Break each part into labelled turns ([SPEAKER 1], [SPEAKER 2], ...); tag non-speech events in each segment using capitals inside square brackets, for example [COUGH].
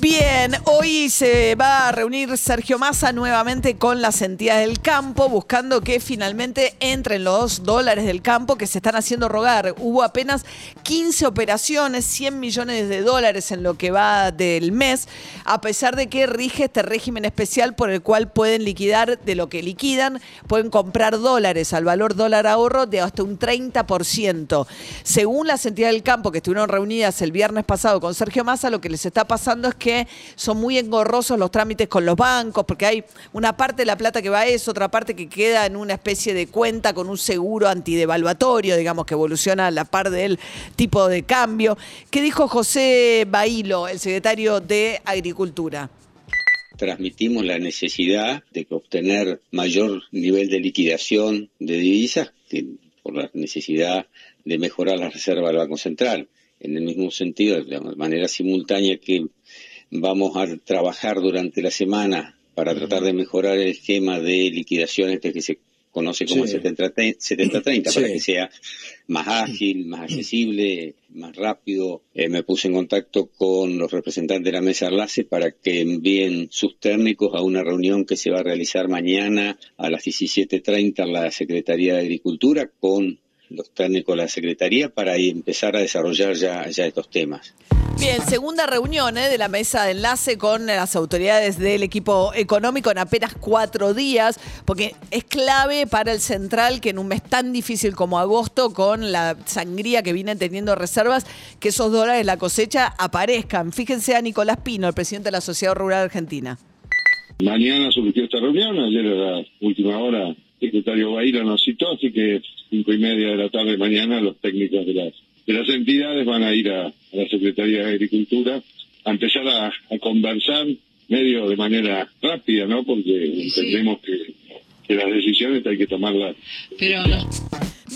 [SPEAKER 1] Bien, hoy se va a reunir Sergio Massa nuevamente con las entidades del campo, buscando que finalmente entren los dólares del campo que se están haciendo rogar. Hubo apenas 15 operaciones, 100 millones de dólares en lo que va del mes, a pesar de que rige este régimen especial por el cual pueden liquidar de lo que liquidan, pueden comprar dólares al valor dólar ahorro de hasta un 30%. Según las entidades del campo que estuvieron reunidas el viernes pasado con Sergio Massa, lo que les está pasando es que que son muy engorrosos los trámites con los bancos, porque hay una parte de la plata que va a eso, otra parte que queda en una especie de cuenta con un seguro antidevaluatorio, digamos, que evoluciona a la par del tipo de cambio. ¿Qué dijo José Bailo, el secretario de Agricultura?
[SPEAKER 2] transmitimos la necesidad de obtener mayor nivel de liquidación de divisas por la necesidad de mejorar la reserva del Banco Central. En el mismo sentido, de manera simultánea que Vamos a trabajar durante la semana para tratar de mejorar el esquema de liquidación este que se conoce como 70-30 para que sea más ágil, más accesible, más rápido. Eh, me puse en contacto con los representantes de la mesa enlace para que envíen sus técnicos a una reunión que se va a realizar mañana a las 17.30 en la Secretaría de Agricultura con los técnicos de la Secretaría para empezar a desarrollar ya, ya estos temas.
[SPEAKER 1] Bien, segunda reunión ¿eh? de la mesa de enlace con las autoridades del equipo económico en apenas cuatro días, porque es clave para el central que en un mes tan difícil como agosto, con la sangría que viene teniendo reservas, que esos dólares, la cosecha, aparezcan. Fíjense a Nicolás Pino, el presidente de la Sociedad Rural Argentina.
[SPEAKER 3] Mañana surgió esta reunión, ayer a la última hora secretario Baila nos citó, así que cinco y media de la tarde mañana los técnicos de las de las entidades van a ir a, la Secretaría de Agricultura a empezar a, conversar medio de manera rápida, ¿no? Porque entendemos que, que las decisiones hay que tomarlas.
[SPEAKER 1] Pero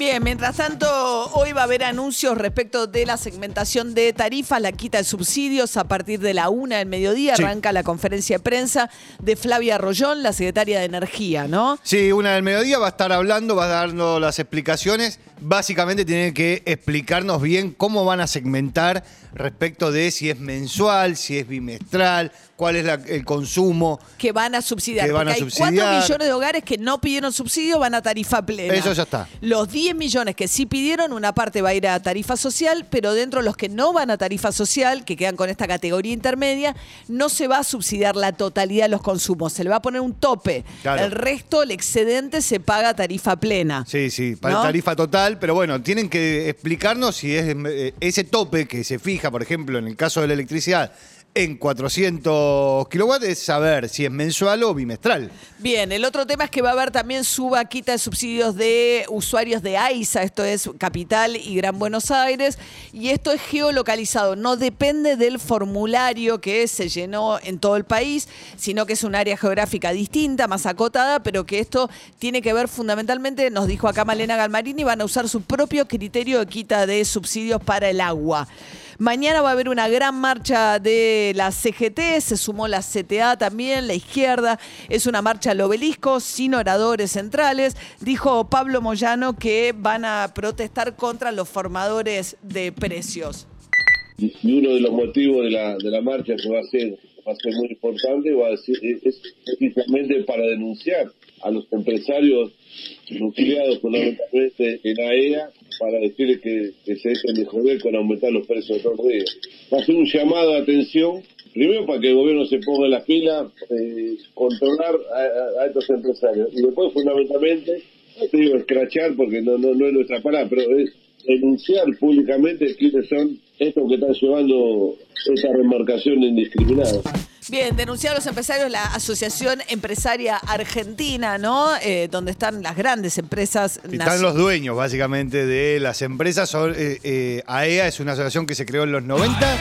[SPEAKER 1] Bien, mientras tanto, hoy va a haber anuncios respecto de la segmentación de tarifas, la quita de subsidios a partir de la una del mediodía. Arranca la conferencia de prensa de Flavia Rollón, la secretaria de Energía, ¿no?
[SPEAKER 4] Sí, una del mediodía va a estar hablando, va a darnos las explicaciones. Básicamente tiene que explicarnos bien cómo van a segmentar respecto de si es mensual, si es bimestral, cuál es el consumo.
[SPEAKER 1] Que van a subsidiar. Que van a hay 4 millones de hogares que no pidieron subsidio, van a tarifa plena.
[SPEAKER 4] Eso ya está.
[SPEAKER 1] Los 10 millones que sí pidieron, una parte va a ir a tarifa social, pero dentro de los que no van a tarifa social, que quedan con esta categoría intermedia, no se va a subsidiar la totalidad de los consumos. Se le va a poner un tope. El resto, el excedente, se paga tarifa plena.
[SPEAKER 4] Sí, sí, tarifa total, pero bueno, tienen que explicarnos si es eh, ese tope que se fija, por ejemplo, en el caso de la electricidad, en 400 kilowatts es saber si es mensual o bimestral.
[SPEAKER 1] Bien, el otro tema es que va a haber también suba, quita de subsidios de usuarios de AISA, esto es Capital y Gran Buenos Aires, y esto es geolocalizado, no depende del formulario que se llenó en todo el país, sino que es un área geográfica distinta, más acotada, pero que esto tiene que ver fundamentalmente, nos dijo acá Malena Galmarini, van a usar su propio criterio de quita de subsidios para el agua. Mañana va a haber una gran marcha de la CGT, se sumó la CTA también, la izquierda. Es una marcha al obelisco sin oradores centrales. Dijo Pablo Moyano que van a protestar contra los formadores de precios.
[SPEAKER 5] Y uno de los motivos de la, de la marcha que va a ser va a ser muy importante, va a ser, es precisamente para denunciar a los empresarios nucleados fundamentalmente en AEA para decirles que, se dejen de joder con aumentar los precios de los días. Va a ser un llamado de atención, primero para que el gobierno se ponga en la fila, eh, controlar a, estos empresarios, y después fundamentalmente, no te digo escrachar porque no, no, es nuestra palabra, pero es denunciar públicamente quiénes son estos que están llevando esta remarcación indiscriminada.
[SPEAKER 1] Bien, denunciaron los empresarios la Asociación Empresaria Argentina, ¿no? Eh, donde están las grandes empresas.
[SPEAKER 4] Están los dueños, básicamente, de las empresas. Son, AEA eh, eh, e es una asociación que se creó en los 90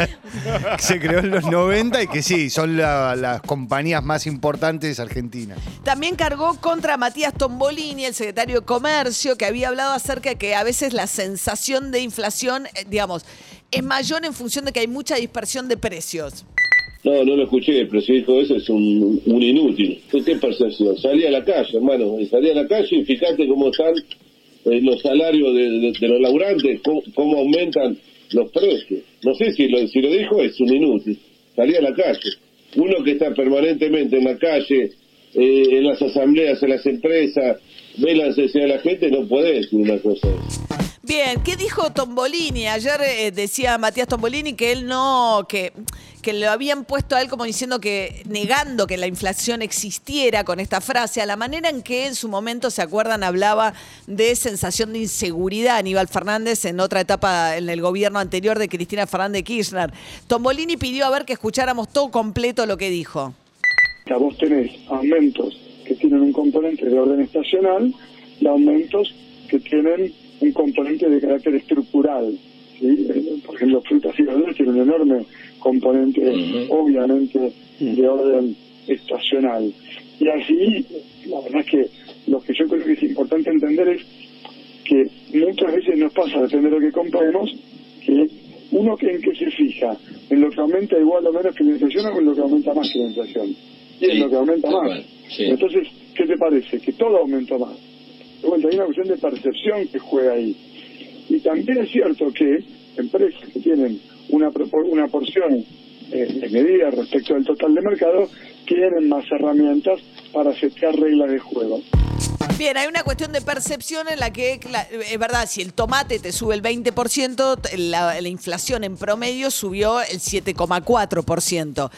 [SPEAKER 4] [LAUGHS] Se creó en los 90 y que sí, son la- las compañías más importantes argentinas.
[SPEAKER 1] También cargó contra Matías Tombolini, el secretario de Comercio, que había hablado acerca de que a veces la sensación de inflación, digamos, es mayor en función de que hay mucha dispersión de precios.
[SPEAKER 5] No, no lo escuché, pero si dijo eso es un, un inútil. ¿Qué, percepción? Salí a la calle, hermano, salí a la calle y fíjate cómo están eh, los salarios de, los laburantes, cómo, aumentan los precios. No sé si lo, si lo dijo, es un inútil. Salí a la calle. Uno que está permanentemente en la calle, eh, en las asambleas, en las empresas, ve la la gente, no puede decir una cosa.
[SPEAKER 1] Bien, ¿qué dijo Tombolini? Ayer eh, decía Matías Tombolini que él no, que, que lo habían puesto a él como diciendo que, negando que la inflación existiera con esta frase, a la manera en que en su momento, ¿se acuerdan? Hablaba de sensación de inseguridad Aníbal Fernández en otra etapa en el gobierno anterior de Cristina Fernández de Kirchner. Tombolini pidió a ver que escucháramos todo completo lo que dijo.
[SPEAKER 6] vos tenés aumentos que tienen un componente de orden estacional y aumentos que tienen un componente de carácter estructural. ¿sí? Eh, Por ejemplo, frutas y verduras tienen un enorme componente, obviamente, de orden estacional. Y así, la verdad es que lo que yo creo que es importante entender es que muchas veces nos pasa, depende de lo que compremos, que uno que en qué se fija, en lo que aumenta igual o menos que la inflación o en lo que aumenta más que la inflación. Y en lo que aumenta más.
[SPEAKER 2] sí.
[SPEAKER 6] Entonces, ¿qué te parece? Que todo aumenta más. De vuelta, hay una cuestión de percepción que juega ahí. Y también es cierto que empresas que tienen una, una porción eh, de medida respecto al total de mercado tienen más herramientas para setear reglas de juego.
[SPEAKER 1] Bien, hay una cuestión de percepción en la que, es verdad, si el tomate te sube el 20%, t- la, la inflación en promedio subió el 7,4%.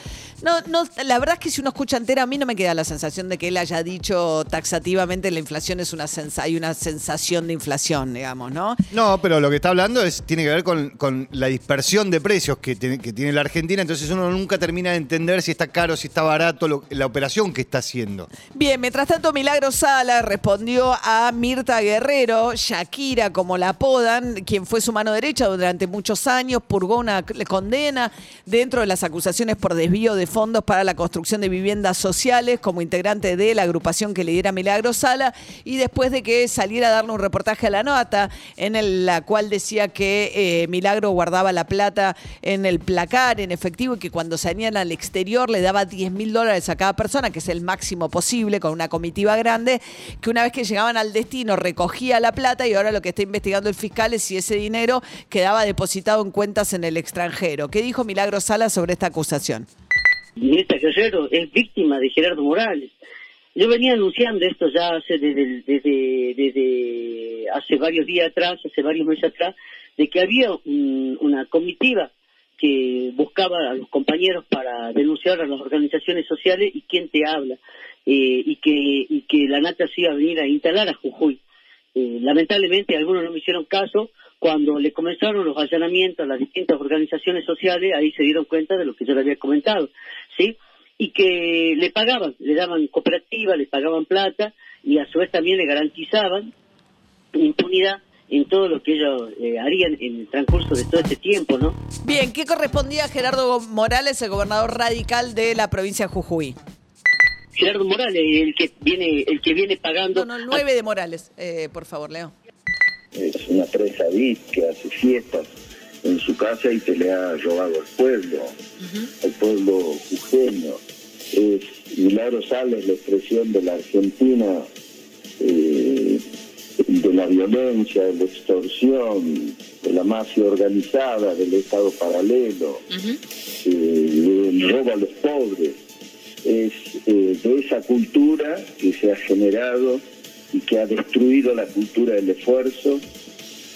[SPEAKER 1] No, no, la verdad es que si uno escucha entera, a mí no me queda la sensación de que él haya dicho taxativamente la inflación es una sensa hay una sensación de inflación, digamos, ¿no?
[SPEAKER 4] No, pero lo que está hablando es tiene que ver con, con la dispersión de precios que tiene, que tiene la Argentina, entonces uno nunca termina de entender si está caro, si está barato, lo- la operación que está haciendo.
[SPEAKER 1] Bien, mientras tanto, Milagro Sala respondió a Mirta Guerrero, Shakira, como la apodan, quien fue su mano derecha durante muchos años, purgó una condena dentro de las acusaciones por desvío de fondos para la construcción de viviendas sociales como integrante de la agrupación que lidera Milagro Sala y después de que saliera a darle un reportaje a la nota en el- la cual decía que eh, Milagro guardaba la plata en el placar, en efectivo, y que cuando salían al exterior le daba 10 mil dólares a cada persona, que es el máximo posible, con una comitiva grande, que una vez que llegaban al destino recogía la plata y ahora lo que está investigando el fiscal es si ese dinero quedaba depositado en cuentas en el extranjero. ¿Qué dijo Milagro Sala sobre esta acusación?
[SPEAKER 7] Mirta Guerrero es víctima de Gerardo Morales. Yo venía anunciando esto ya hace desde, desde, desde hace varios días atrás, hace varios meses atrás, de que había un- una comitiva que buscaba a los compañeros para denunciar a las organizaciones sociales y quién te habla, eh, y, que, y que la nata se iba a venir a instalar a Jujuy. Eh, lamentablemente algunos no me hicieron caso. Cuando le comenzaron los allanamientos a las distintas organizaciones sociales, ahí se dieron cuenta de lo que yo le había comentado, ¿sí? Y que le pagaban, le daban cooperativa, le pagaban plata y a su vez también le garantizaban impunidad en todo lo que ellos eh, harían en el transcurso de todo este tiempo, ¿no?
[SPEAKER 1] Bien, ¿qué correspondía a Gerardo Morales, el gobernador radical de la provincia de Jujuy?
[SPEAKER 7] Gerardo Morales, el que viene, el que viene pagando.
[SPEAKER 1] No, no, el 9 de Morales, eh, por favor, Leo.
[SPEAKER 8] es una presa VIP que hace fiestas en su casa y que le ha robado al pueblo, al pueblo jujeño. Es Milagro Sales, la expresión de la Argentina, eh, de la violencia, de la extorsión, de la mafia organizada, del Estado paralelo, eh, del robo a los pobres. Es eh, de esa cultura que se ha generado y que ha destruido la cultura del esfuerzo,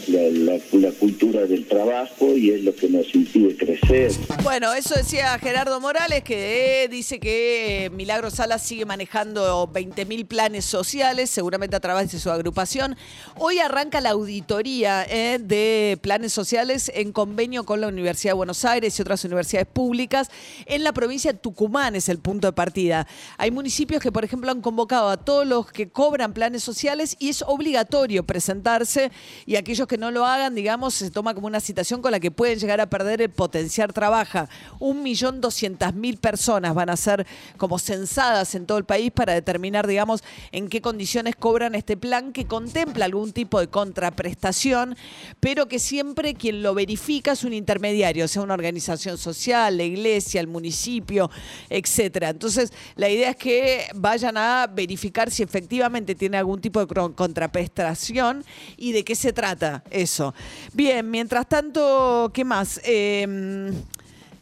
[SPEAKER 8] la, cultura del trabajo y es lo que nos impide crecer.
[SPEAKER 1] Bueno, eso decía Gerardo Morales, que eh, dice que eh, Milagro Salas sigue manejando 20.000 planes sociales, seguramente a través de su agrupación. Hoy arranca la auditoría eh, de planes sociales en convenio con la Universidad de Buenos Aires y otras universidades públicas en la provincia de Tucumán, es el punto de partida. Hay municipios que, por ejemplo, han convocado a todos los que cobran planes sociales y es obligatorio presentarse y aquellos que no lo hagan, digamos, se toma como una situación con la que pueden llegar a perder el potenciar trabaja. Un millón doscientas mil personas van a ser como censadas en todo el país para determinar, digamos, en qué condiciones cobran este plan que contempla algún tipo de contraprestación, pero que siempre quien lo verifica es un intermediario, sea una organización social, la iglesia, el municipio, etcétera. Entonces, la idea es que vayan a verificar si efectivamente tiene algún tipo de contraprestación y de qué se trata eso. Bien, mientras tanto, ¿qué más? Eh,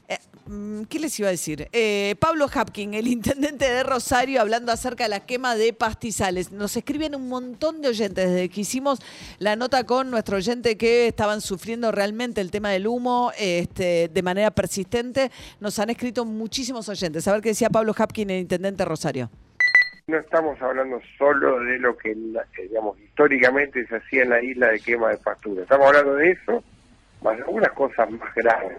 [SPEAKER 1] eh, mm, ¿Qué les iba a decir? Eh, Pablo Hapkin, el intendente de Rosario, hablando acerca de la quema de pastizales. Nos escriben un montón de oyentes desde que hicimos la nota con nuestro oyente que estaban sufriendo realmente el tema del humo este, de manera persistente. Nos han escrito muchísimos oyentes. A ver qué decía Pablo Hapkin, el intendente de Rosario.
[SPEAKER 9] No estamos hablando solo de lo que, eh, digamos, históricamente se hacía en la isla de quema de pastura. Estamos hablando de eso, más algunas cosas más graves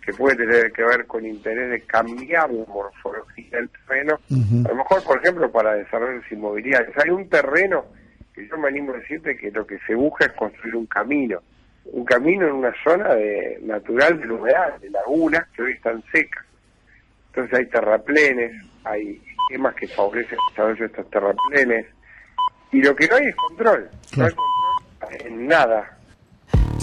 [SPEAKER 9] que pueden tener que ver con interés de cambiar la morfología del terreno. A lo mejor, por ejemplo, para desarrollos inmobiliarios. Hay un terreno que yo me animo a decirte que lo que se busca es construir un camino. Un camino en una zona de, natural de humedad, de lagunas que hoy están secas. Entonces hay terraplenes, hay esquemas que favorecen desarrollo de estos terraplenes. Y lo que no hay es control. No hay control en nada.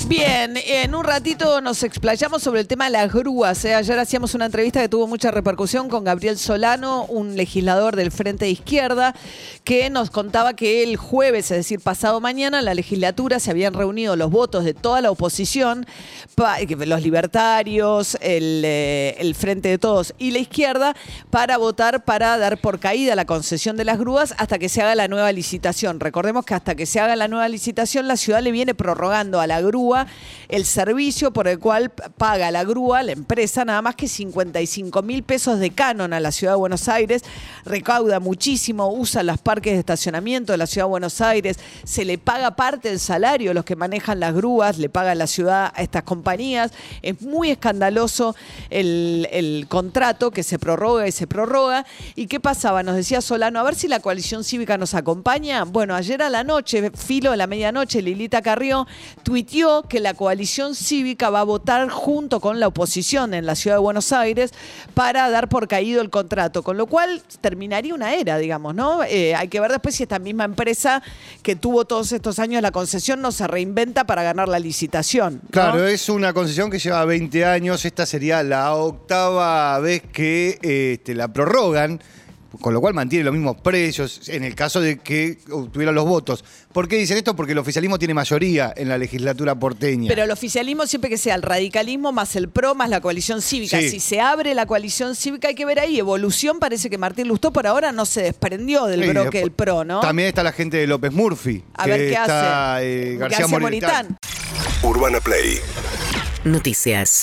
[SPEAKER 1] Bien, en un ratito nos explayamos sobre el tema de las grúas. ¿eh? Ayer hacíamos una entrevista que tuvo mucha repercusión con Gabriel Solano, un legislador del Frente de Izquierda, que nos contaba que el jueves, es decir, pasado mañana, en la legislatura se habían reunido los votos de toda la oposición, que- los libertarios, eh, el Frente de Todos y la izquierda, para votar para dar por caída la concesión de las grúas hasta que se haga la nueva licitación. Recordemos que hasta que se haga la nueva licitación, la ciudad le viene prorrogando a la grúa el servicio por el cual paga la grúa, la empresa, nada más que 55 mil pesos de canon a la ciudad de Buenos Aires, recauda muchísimo, usa los parques de estacionamiento de la ciudad de Buenos Aires, se le paga parte del salario a los que manejan las grúas, le paga la ciudad a estas compañías. Es muy escandaloso el, el contrato que se prorroga y se prorroga. ¿Y qué pasaba? Nos decía Solano, a ver si la coalición cívica nos acompaña. Bueno, ayer a la noche, filo de la medianoche, Lilita Carrió tuiteó que la coalición cívica va a votar junto con la oposición en la ciudad de Buenos Aires para dar por caído el contrato, con lo cual terminaría una era, digamos, ¿no? Eh, hay que ver después si esta misma empresa que tuvo todos estos años la concesión no se reinventa para ganar la licitación.
[SPEAKER 4] Claro, es una concesión que lleva 20 años. Esta sería la octava vez que este, la prorrogan, con lo cual mantiene los mismos precios en el caso de que obtuviera los votos. ¿Por qué dicen esto? Porque el oficialismo tiene mayoría en la legislatura porteña.
[SPEAKER 1] Pero el oficialismo siempre que sea el radicalismo más el PRO más la coalición cívica.
[SPEAKER 4] Sí.
[SPEAKER 1] Si se abre la coalición cívica hay que ver ahí. Evolución parece que Martín Lustó por ahora no se desprendió del
[SPEAKER 4] Sí,
[SPEAKER 1] bloque del PRO, ¿no?
[SPEAKER 4] También está la gente de López Murphy.
[SPEAKER 1] A
[SPEAKER 4] que
[SPEAKER 1] ver qué
[SPEAKER 4] está,
[SPEAKER 1] hace.
[SPEAKER 4] eh,
[SPEAKER 1] García
[SPEAKER 4] García
[SPEAKER 1] Moritán.
[SPEAKER 4] Moritán.
[SPEAKER 10] Urbana Play
[SPEAKER 11] Noticias.